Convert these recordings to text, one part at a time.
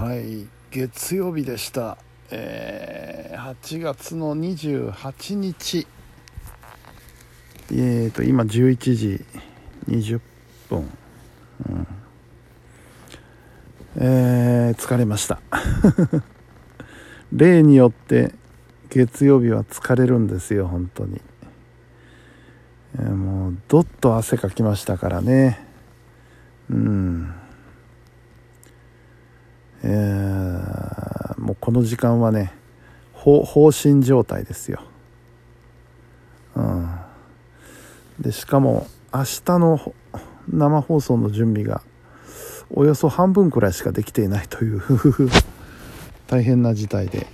はい。月曜日でした、えー8月の28日。えーと今11時20分、うん。えー疲れました。例によって月曜日は疲れるんですよ本当に、えーもうどっと汗かきましたからね。うん。えーもうこの時間はね放心状態ですよ、うん、でしかも明日の生放送の準備がおよそ半分くらいしかできていないという 大変な事態で。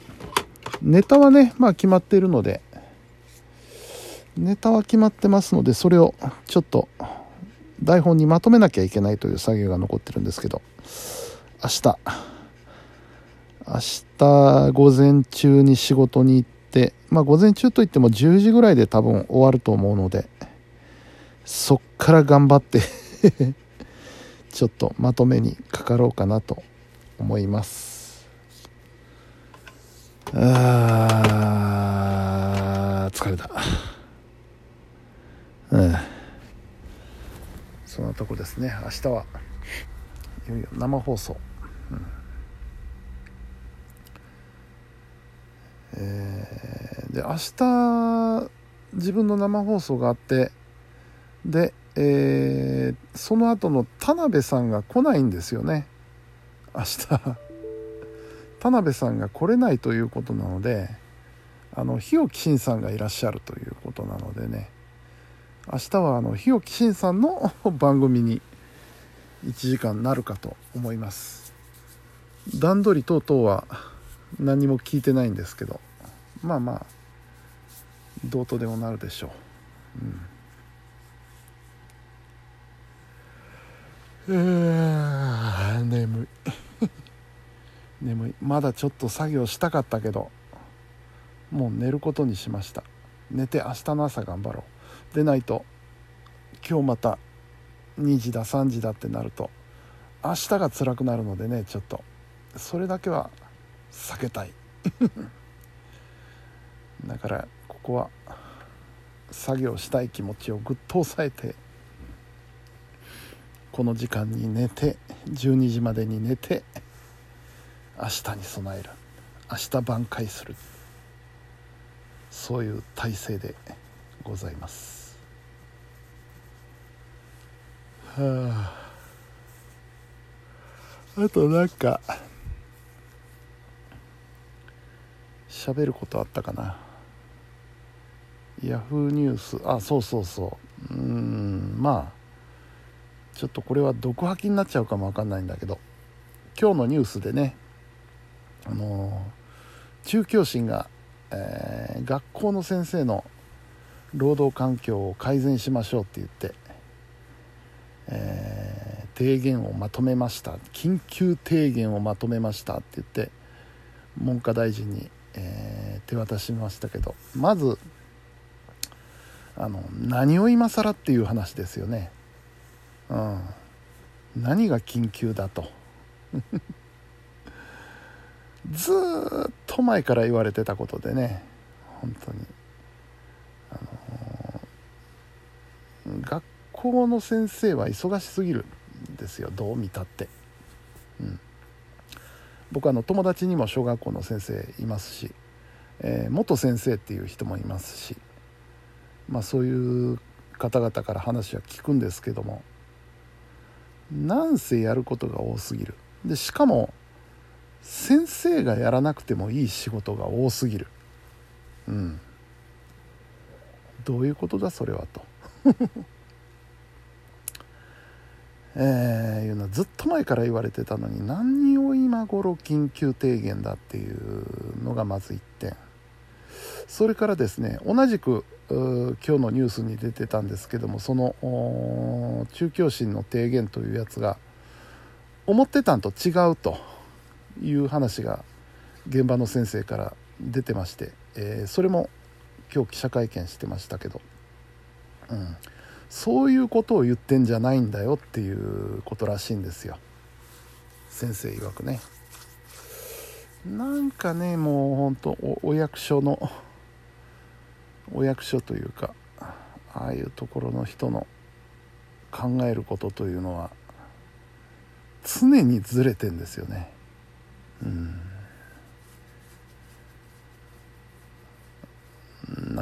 ネタはねまあ決まっているのでネタは決まってますのでそれをちょっと台本にまとめなきゃいけないという作業が残ってるんですけど明日明日午前中に仕事に行ってまあ午前中といっても10時ぐらいで多分終わると思うのでそっから頑張って ちょっとまとめにかかろうかなと思います。あー疲れた。うん。そんなとこですね。明日はいよいよ生放送、うん。えーで明日自分の生放送があってで、えーその後の田辺さんが来ないんですよね。明日。田辺さんが来れないということなのであの日置慎さんがいらっしゃるということなのでね。明日はあの日置慎さんの 番組に1時間なるかと思います。段取り等々は何も聞いてないんですけど。まあまあどうとでもなるでしょう、うん、えー眠い。眠い。まだちょっと作業したかったけどもう寝ることにしました。寝て明日の朝頑張ろう。でないと今日また2時だ3時だってなると明日が辛くなるのでねちょっと。それだけは避けたい。だからここは作業したい気持ちをぐっと抑えてこの時間に寝て12時までに寝て明日に備える。明日挽回する。そういう体制でございます。はあ。あとなんか喋ることあったかな。ヤフーニュースあそうそうそう。うんまあちょっとこれは毒吐きになっちゃうかもわかんないんだけど。今日のニュースでねあの中教審が、えー学校の先生の労働環境を改善しましょうって言って、えー提言をまとめました。緊急提言をまとめましたって言って文科大臣に、えー手渡しましたけどまずあの何を今更っていう話ですよね、うん、何が緊急だと。ずっと前から言われてたことでね本当に、あのー学校の先生は忙しすぎるんですよどう見たって、うん、僕あの友達にも小学校の先生いますし、えー元先生っていう人もいますしまあそういう方々から話は聞くんですけどもなんせやることが多すぎる。でしかも先生がやらなくてもいい仕事が多すぎる。うん。どういうことだそれはと。えーいうのはずっと前から言われてたのに何を今頃緊急提言だっていうのがまず1点。それからですね同じく今日のニュースに出てたんですけどもその中教審の提言というやつが思ってたんと違うという話が現場の先生から出てまして、えーそれも今日記者会見してましたけど、うん、そういうことを言ってんじゃないんだよっていうことらしいんですよ。先生曰くね。なんかねもうほんとおお役所のお役所というかああいうところの人の考えることというのは常にずれてんですよね。うん。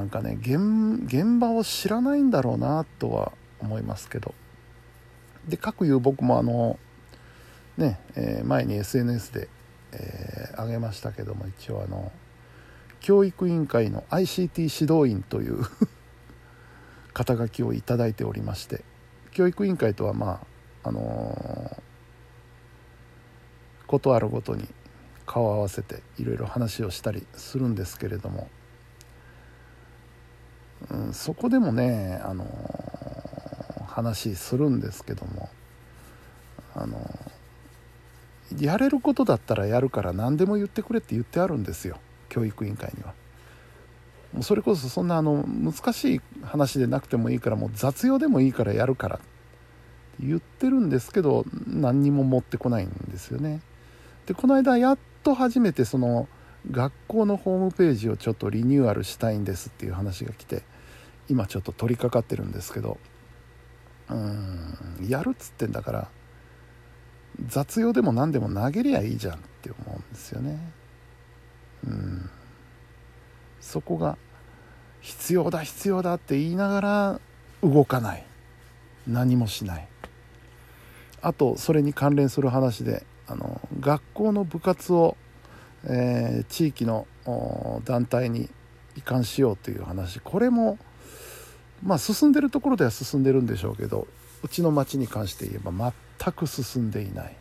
なんかね現場を知らないんだろうなとは思いますけど。で各いう僕もあのね、えー、前に SNS で、えー、上げましたけども一応あの教育委員会の ICT 指導員という 肩書きをいただいておりまして教育委員会とはまああのー、ことあるごとに顔を合わせていろいろ話をしたりするんですけれども、うん、そこでもね、あの、話するんですけども、あの、やれることだったらやるから何でも言ってくれって言ってあるんですよ教育委員会には。もうそれこそそんなあの難しい話でなくてもいいからもう雑用でもいいからやるからって言ってるんですけど何にも持ってこないんですよね。でこの間やっと初めてその学校のホームページをちょっとリニューアルしたいんですっていう話が来て今ちょっと取り掛かってるんですけどうんやるっつってんだから雑用でも何でも投げりゃいいじゃんって思うんですよね。うん。そこが必要だ必要だって言いながら動かない。何もしない。あとそれに関連する話であの学校の部活を、えー、地域の団体に移管しようという話。これもまあ進んでるところでは進んでるんでしょうけどうちの町に関して言えば全く進んでいない。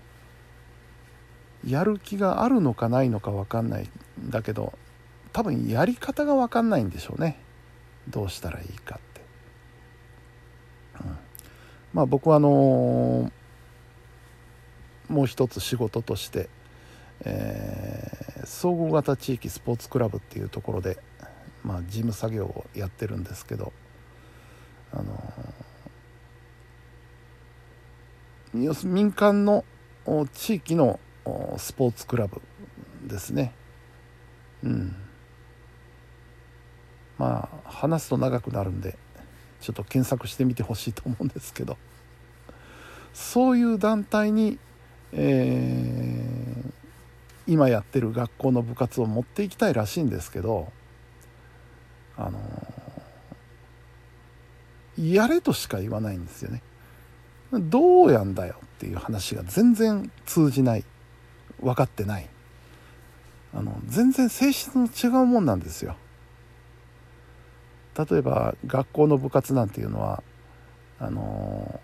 やる気があるのかないのか分かんないんだけど多分やり方が分かんないんでしょうね。どうしたらいいかって、うん、まあ僕はあのー、もう一つ仕事として、えー、総合型地域スポーツクラブっていうところで、まあ、事務作業をやってるんですけどあのー、民間の地域のスポーツクラブですね。うん。まあ話すと長くなるんでちょっと検索してみてほしいと思うんですけど。そういう団体に、えー、今やってる学校の部活を持っていきたいらしいんですけどあの、やれとしか言わないんですよね。どうやんだよっていう話が全然通じない分かってないあの全然性質の違うもんなんですよ。例えば学校の部活なんていうのはあの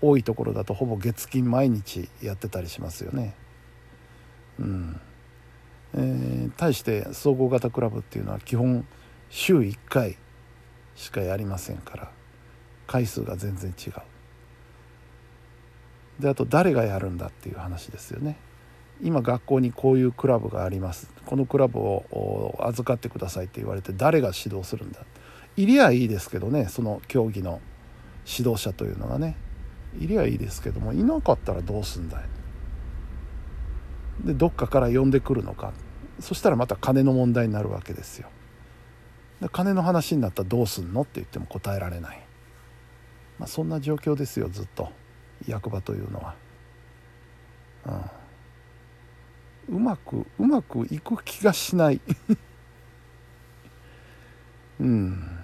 多いところだとほぼ月金毎日やってたりしますよね。うんえー、対して総合型クラブっていうのは基本週1回しかやりませんから回数が全然違う。であと誰がやるんだっていう話ですよね。今学校にこういうクラブがあります。このクラブを預かってくださいって言われて誰が指導するんだ。いりゃいいですけどねその競技の指導者というのがね。いりゃいいですけどもいなかったらどうすんだい。でどっかから呼んでくるのか。そしたらまた金の問題になるわけですよ。で金の話になったらどうすんのって言っても答えられない、まあ、そんな状況ですよずっと。役場というのは、うん、うまくうまくいく気がしない。うん。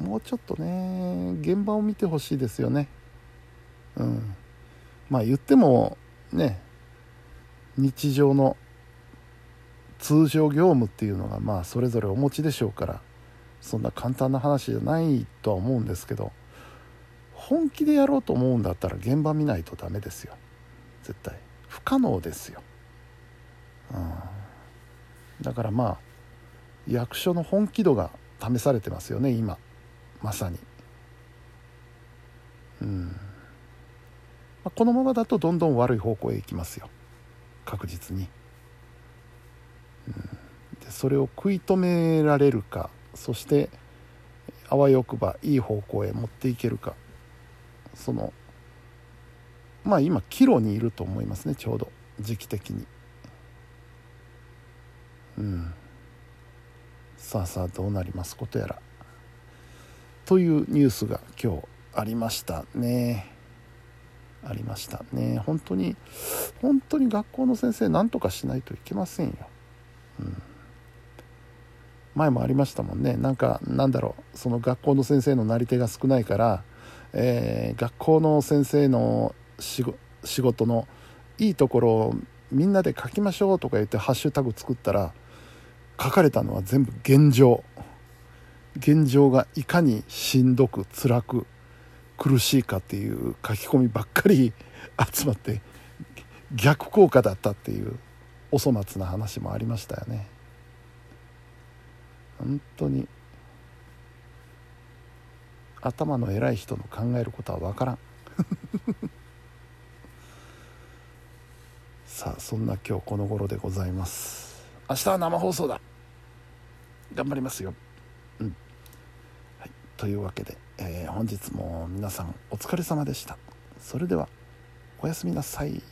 もうちょっとね現場を見てほしいですよね。うん。まあ言ってもね日常の通常業務っていうのがまあそれぞれお持ちでしょうから。そんな簡単な話じゃないとは思うんですけど本気でやろうと思うんだったら現場見ないとダメですよ。絶対。不可能ですよ、うん、だからまあ役所の本気度が試されてますよね今。まさに。うん。このままだとどんどん悪い方向へ行きますよ。確実に、うん、でそれを食い止められるか。そしてあわよくばいい方向へ持っていけるか。そのまあ今岐路にいると思いますねちょうど。時期的に。うん。さあさあどうなりますことやら。というニュースが今日ありましたね。ありましたね。本当に本当に学校の先生何とかしないといけませんよ、うん、前もありましたもんね。なんかなんだろう。その学校の先生のなり手が少ないから、えー、学校の先生の仕事のいいところをみんなで書きましょうとか言ってハッシュタグ作ったら書かれたのは全部現状。現状がいかにしんどく辛く苦しいかっていう書き込みばっかり 集まって逆効果だったっていうお粗末な話もありましたよね。本当に頭の偉い人の考えることは分からん。さあそんな今日この頃でございます。明日は生放送だ。頑張りますよ。うん。はい。というわけで、えー、本日も皆さんお疲れ様でした。それではおやすみなさい。